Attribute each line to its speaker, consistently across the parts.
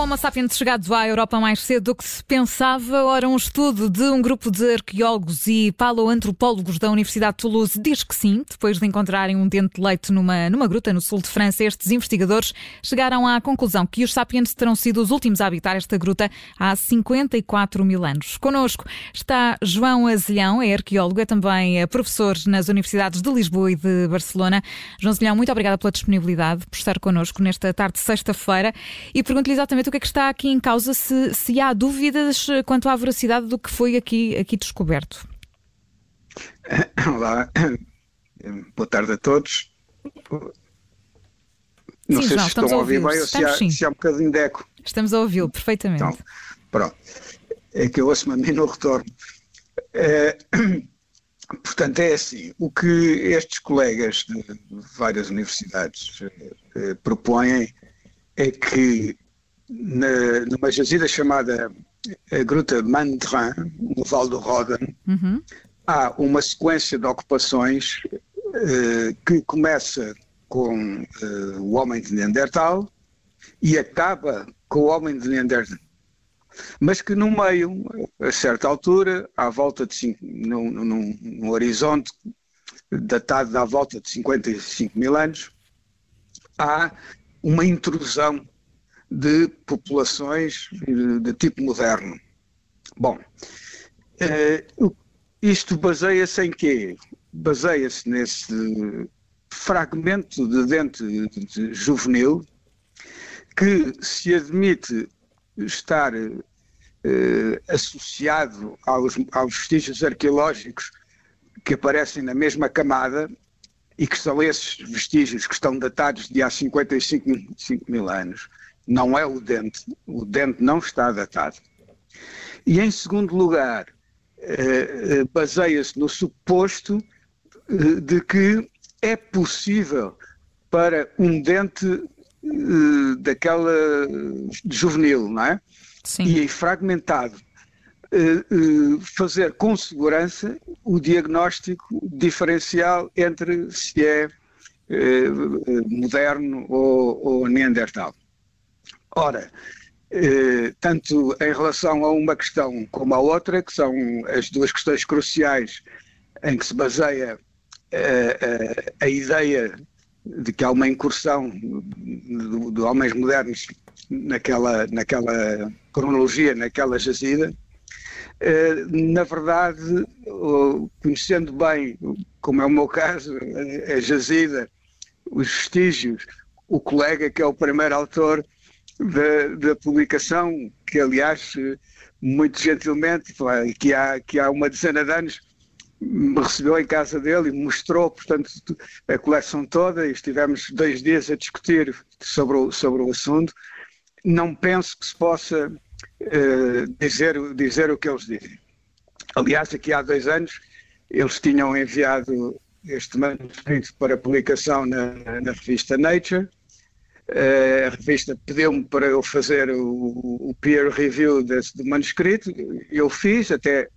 Speaker 1: Homo sapiens chegados à Europa mais cedo do que se pensava. Ora, um estudo de um grupo de arqueólogos e paleoantropólogos da Universidade de Toulouse diz que sim. Depois de encontrarem um dente de leite numa, numa gruta no sul de França, estes investigadores chegaram à conclusão que os sapiens terão sido os últimos a habitar esta gruta há 54 mil anos. Connosco está João Azelhão, é arqueólogo, é também professor nas universidades de Lisboa e de Barcelona. João Azelhão, muito obrigada pela disponibilidade, por estar connosco nesta tarde de sexta-feira e pergunto-lhe exatamente o que é que está aqui em causa, se, se há dúvidas quanto à veracidade do que foi aqui, aqui descoberto.
Speaker 2: Olá, boa tarde a todos. Não
Speaker 1: sim,
Speaker 2: sei
Speaker 1: João,
Speaker 2: se estão a ouvir bem ou se há, se há um bocadinho de eco.
Speaker 1: Estamos a ouvi-lo perfeitamente.
Speaker 2: Então, pronto. É que eu ouço-me a mim no retorno. É, portanto, é assim: o que estes colegas de várias universidades eh, propõem é que na, numa jazida chamada a Gruta Mandrin, no Vale do Rodan,
Speaker 1: Uhum.
Speaker 2: há uma sequência de ocupações eh, que começa com eh, o homem de Neandertal e acaba com o homem de Neandertal. Mas que no meio, a certa altura, à volta de cinco, num, num, num horizonte datado à volta de 55 mil anos, há uma intrusão de populações de, tipo moderno. Bom, eh, isto baseia-se em quê? Baseia-se nesse fragmento de dente de juvenil que se admite estar eh, associado aos, aos vestígios arqueológicos que aparecem na mesma camada e que são esses vestígios que estão datados de há 55 mil- 5 mil anos. Não é o dente. O dente não está datado. E em segundo lugar, eh, eh, baseia-se no suposto eh, de que é possível para um dente eh, daquela juvenil, não é?
Speaker 1: Sim.
Speaker 2: e fragmentado, fazer com segurança o diagnóstico diferencial entre se é moderno ou, ou neandertal. Ora, eh, tanto em relação a uma questão como a outra, que são as duas questões cruciais em que se baseia eh, eh, a ideia de que há uma incursão de, homens modernos naquela, naquela cronologia, naquela jazida, eh, na verdade, conhecendo bem, como é o meu caso, a a jazida, os vestígios, o colega que é o primeiro autor da, da publicação, que aliás, muito gentilmente, que há, que há uma dezena de anos, me recebeu em casa dele e mostrou, portanto, a coleção toda e estivemos dois dias a discutir sobre o, sobre o assunto. Não penso que se possa eh, dizer, dizer o que eles dizem. Aliás, aqui há dois anos, eles tinham enviado este manuscrito para publicação na, na revista Nature. Eh, a revista pediu-me para eu fazer o, o peer review desse, do manuscrito. Eu fiz, até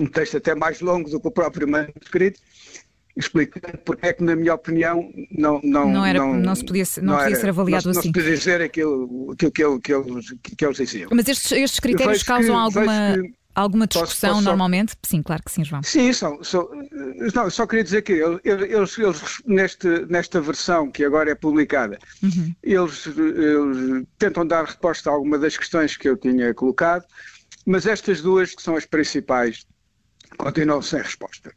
Speaker 2: um texto até mais longo do que o próprio manuscrito, explicando porque é que, na minha opinião, não, não,
Speaker 1: Não era- não se podia ser- não podia ser avaliado
Speaker 2: não,
Speaker 1: assim.
Speaker 2: Não se podia dizer aquilo, aquilo que, que eles, que eles diziam.
Speaker 1: Mas estes, estes critérios
Speaker 2: Vejo
Speaker 1: causam
Speaker 2: que-
Speaker 1: alguma,
Speaker 2: que-
Speaker 1: alguma
Speaker 2: Posso-
Speaker 1: discussão
Speaker 2: posso só-
Speaker 1: normalmente? Sim, claro que sim, João.
Speaker 2: Sim, são, são, não, só queria dizer que eles, eles, eles neste, nesta versão que agora é publicada,
Speaker 1: Uhum.
Speaker 2: eles, eles tentam dar resposta a alguma das questões que eu tinha colocado, mas estas duas, que são as principais, continuam sem resposta.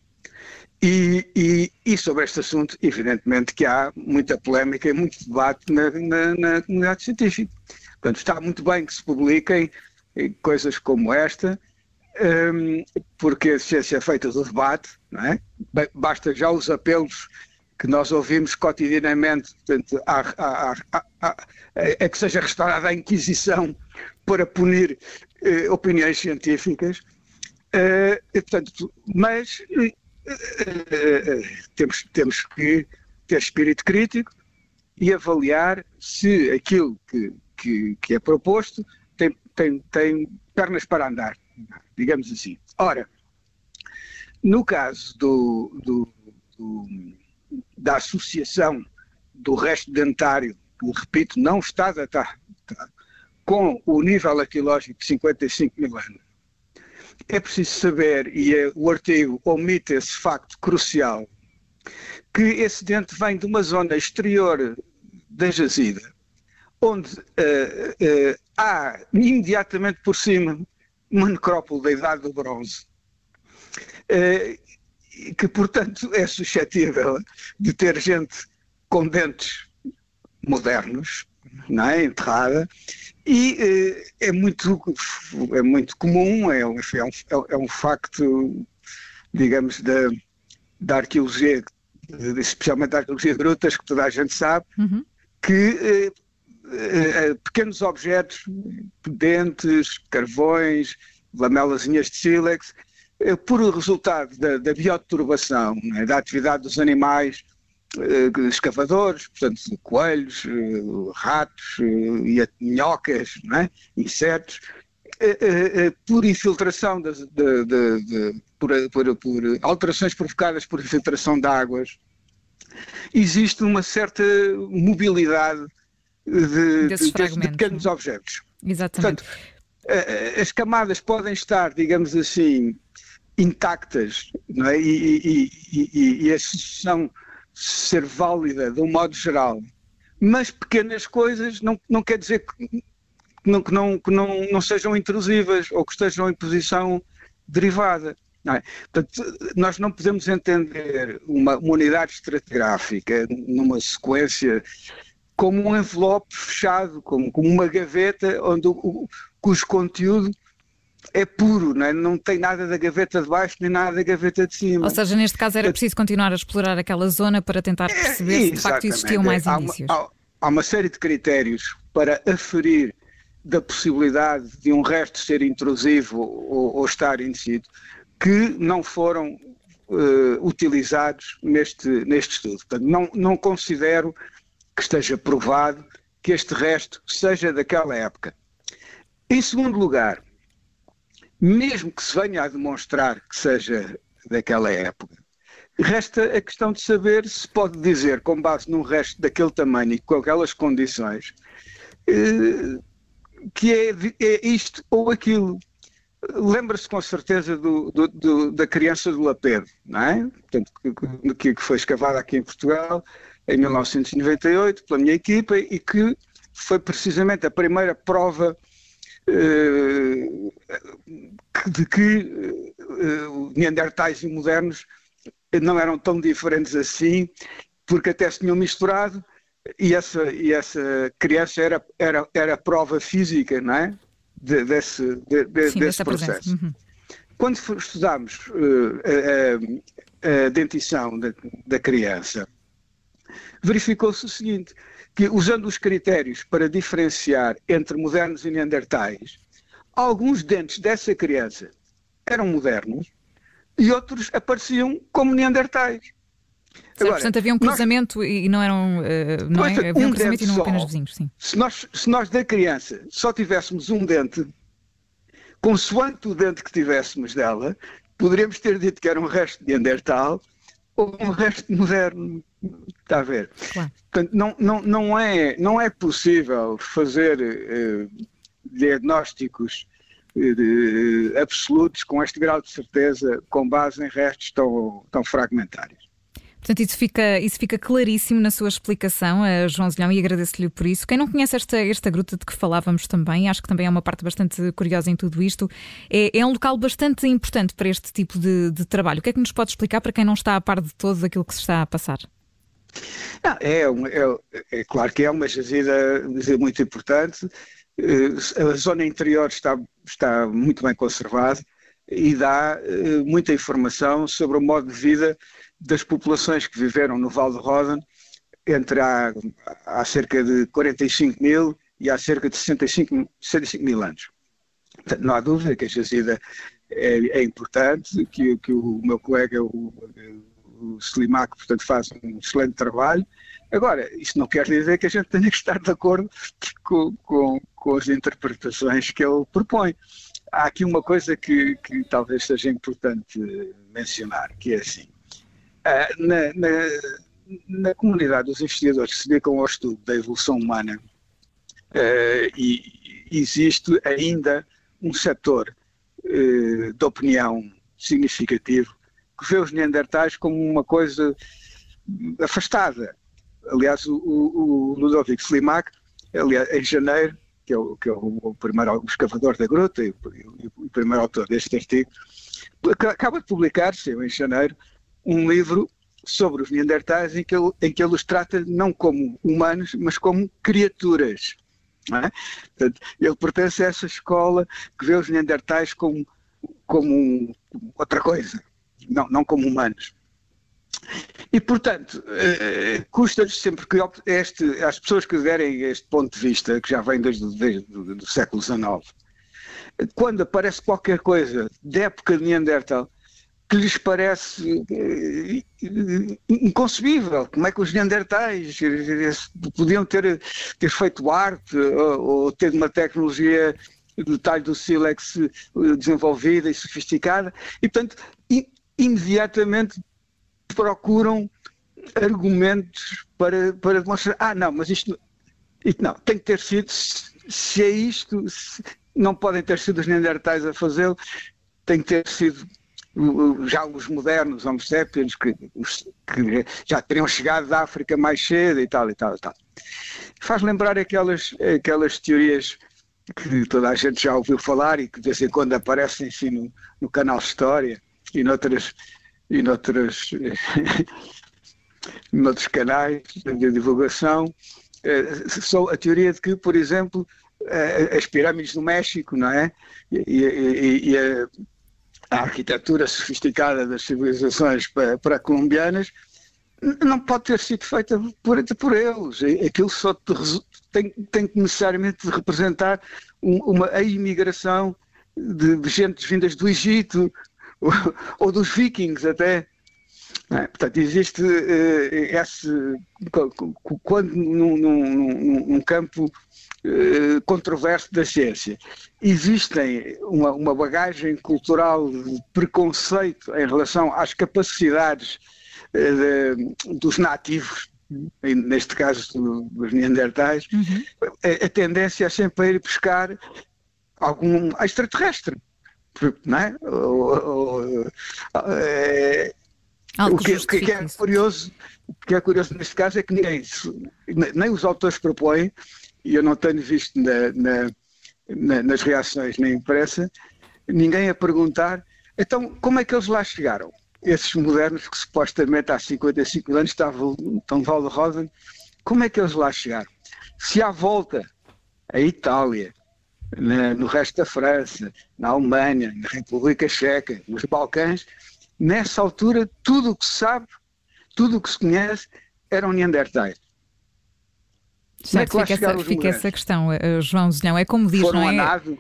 Speaker 2: E, e, e sobre este assunto, evidentemente que há muita polémica e muito debate na, na, na comunidade científica. Portanto, está muito bem que se publiquem eh, coisas como esta, porque a ciência é feita do debate, não é? Basta já os apelos que nós ouvimos cotidianamente portanto, a, a que seja restaurada a Inquisição para punir eh, opiniões científicas. Eh, portanto, mas eh, eh, temos, temos que ter espírito crítico e avaliar se aquilo que, que, que é proposto tem, tem, tem pernas para andar, digamos assim. Ora, no caso do, do- do- da associação do resto dentário, que, repito, não está datado com o nível arqueológico de 55 mil anos, é preciso saber, e é, o artigo omite esse facto crucial, que esse dente vem de uma zona exterior da jazida, onde uh, uh, há imediatamente por cima uma necrópole da Idade do Bronze, uh, que portanto é suscetível de ter gente com dentes modernos, não é? enterrada, e é, muito, é muito comum, é um, é um, é um facto, digamos, da, da arqueologia, especialmente da arqueologia de grutas, que toda a gente sabe, uhum. que eh, eh, pequenos objetos, dentes, carvões, lamelazinhas de sílex, eh, por resultado da, da bioturbação, né, da atividade dos animais, escavadores, portanto, coelhos, ratos e minhocas, né, insetos, por infiltração, de, de, de, por, por, por, alterações provocadas por infiltração de águas, existe uma certa mobilidade de, de, de pequenos objetos.
Speaker 1: Exatamente.
Speaker 2: Portanto, as camadas podem estar, digamos assim, intactas não é? e, e, e, e a sucessão ser válida de um modo geral, mas pequenas coisas não, não quer dizer que não, que, não, que não, não sejam intrusivas ou que estejam em posição derivada. É? Portanto, nós não podemos entender uma, uma unidade estratigráfica numa sequência como um envelope fechado, como, como uma gaveta onde o, o, cujo conteúdo é puro, não, é? não tem nada da gaveta de baixo nem nada da gaveta de cima.
Speaker 1: Ou seja, neste caso era preciso continuar a explorar aquela zona para tentar é, perceber é, se de facto existiam mais há indícios.
Speaker 2: Uma, há, há uma série de critérios para aferir da possibilidade de um resto ser intrusivo ou, ou estar in situ que não foram uh, utilizados neste, neste estudo. Portanto, não, não considero que esteja provado que este resto seja daquela época. Em segundo lugar, mesmo que se venha a demonstrar que seja daquela época, resta a questão de saber se pode dizer, com base num resto daquele tamanho e com aquelas condições, eh, que é, é isto ou aquilo. Lembra-se com certeza do, do, do, da criança do Lapedo, não é? Portanto, que, que foi escavada aqui em Portugal, em 1998 pela minha equipa e que foi precisamente a primeira prova uh, de que uh, Neandertais e modernos não eram tão diferentes assim, porque até se tinham misturado e essa, e essa criança era, era, era prova física, não é? De, desse, de, de, Sim, desse processo. Uhum. Quando estudamos uh, a, a, a, dentição da, da criança, verificou-se o seguinte, que usando os critérios para diferenciar entre modernos e neandertais, alguns dentes dessa criança eram modernos e outros apareciam como neandertais.
Speaker 1: Agora, portanto, havia um cruzamento nós, e não eram. Uh, não é? Havia um, um cruzamento e não apenas vizinhos, sim.
Speaker 2: Se nós, se nós da criança só tivéssemos um dente, consoante o dente que tivéssemos dela, poderíamos ter dito que era um resto de Neandertal ou um resto moderno. Está a ver? Claro. Portanto, não, não, não, é, não é possível fazer eh, diagnósticos eh, absolutos com este grau de certeza com base em restos tão, tão fragmentários.
Speaker 1: Portanto, isso fica, isso fica claríssimo na sua explicação, João Zilhão, e agradeço-lhe por isso. Quem não conhece esta, esta gruta de que falávamos também, acho que também é uma parte bastante curiosa em tudo isto, é, é um local bastante importante para este tipo de, de, trabalho. O que é que nos pode explicar para quem não está a par de todo aquilo que se está a passar?
Speaker 2: Não, é, é, é, claro que é uma jazida muito importante. Eh, a zona interior está, está muito bem conservada e dá eh, muita informação sobre o modo de vida das populações que viveram no Val de Rodan entre há, há cerca de 45 mil e há cerca de 65, 65 mil anos. Não há dúvida que a jazida é, é importante, que, que, o meu colega, o, o Slimak, portanto, faz um excelente trabalho. Agora, isso não quer dizer que a gente tenha que estar de acordo com, com, com as interpretações que ele propõe. Há aqui uma coisa que, que talvez seja importante mencionar, que é assim, ah, na, na, na, comunidade dos investigadores que se dedicam ao estudo da evolução humana uh, e, existe ainda um setor eh, de opinião significativo que vê os Neandertais como uma coisa afastada. Aliás, o, o, o Ludovic Slimak, aliás, em janeiro, que é o, que é o primeiro escavador da gruta e o, o primeiro autor deste artigo, acaba de publicar-se em janeiro um livro sobre os Neandertais em que, ele, em que ele os trata não como humanos, mas como criaturas. É? Portanto, ele pertence a essa escola que vê os Neandertais como, como outra coisa, não, não como humanos. E, portanto, eh, custa-lhes sempre que este, as pessoas que derem este ponto de vista, que já vem desde, desde o século XIX, quando aparece qualquer coisa da época de Neandertal, que lhes parece eh, inconcebível. Como é que os neandertais podiam ter, ter feito arte ou, ou ter uma tecnologia do talho do sílex eh, desenvolvida e sofisticada e, portanto, imediatamente procuram argumentos para, para demonstrar, ah, não, mas isto, isto não, tem que ter sido, se é isto, se, não podem ter sido os neandertais a fazê-lo, tem que ter sido já os modernos Homo sapiens que, que, já teriam chegado da África mais cedo e tal e tal e tal. Faz lembrar aquelas, aquelas teorias que toda a gente já ouviu falar e que de vez em quando aparecem assim no, no canal História e noutras, e noutras noutros canais de divulgação, eh, são a teoria de que, por exemplo, eh, as pirâmides no México, não é? E, e, e a, a, arquitetura sofisticada das civilizações pré-colombianas não pode ter sido feita por, por eles. Aquilo só tem, tem que necessariamente representar uma a imigração de, de gentes vindas do Egito ou, dos vikings até. É, portanto, existe uh, esse. Quando num, num, num campo uh, controverso da ciência existem uma, uma, bagagem cultural de preconceito em relação às capacidades uh, de, dos nativos, neste caso dos neandertais, uhum. a, a, tendência é sempre ir buscar algum extraterrestre. É? Ou, ou, é, o que, que, que, é curioso, o que é curioso neste caso é que ninguém, nem os autores propõem, e eu não tenho visto na, na, na, nas reações na imprensa, ninguém a perguntar, então como é que eles lá chegaram? Esses modernos que supostamente há 55 anos estavam tão Val de Rosen, como é que eles lá chegaram? Se à volta a Itália, na, no resto da França, na Alemanha, na República Checa, nos Balcãs, nessa altura, tudo o que se sabe, tudo o que se conhece, eram neandertais.
Speaker 1: Certo, é fica, essa, fica essa, questão, uh, João Zilhão. É como diz,
Speaker 2: Foram
Speaker 1: não
Speaker 2: é? A nave,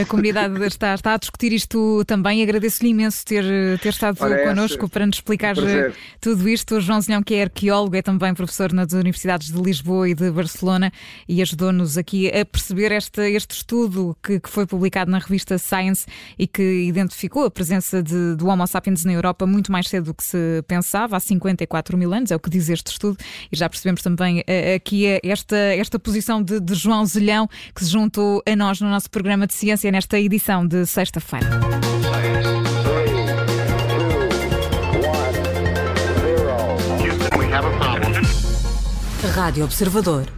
Speaker 1: a, comunidade está, está, a discutir isto também. Agradeço-lhe imenso ter, ter estado Parece. connosco para nos explicar um tudo isto. O João Zinhão, que é arqueólogo, é também professor nas universidades de Lisboa e de Barcelona e ajudou-nos aqui a perceber este, este estudo que, que, foi publicado na revista Science e que identificou a presença de, do Homo sapiens na Europa muito mais cedo do que se pensava, há 54 mil anos, é o que diz este estudo. E já percebemos também eh, aqui esta, esta posição de, de João Zilhão, que se juntou a nós no nosso programa de Ciência nesta edição de sexta-feira. Rádio Observador.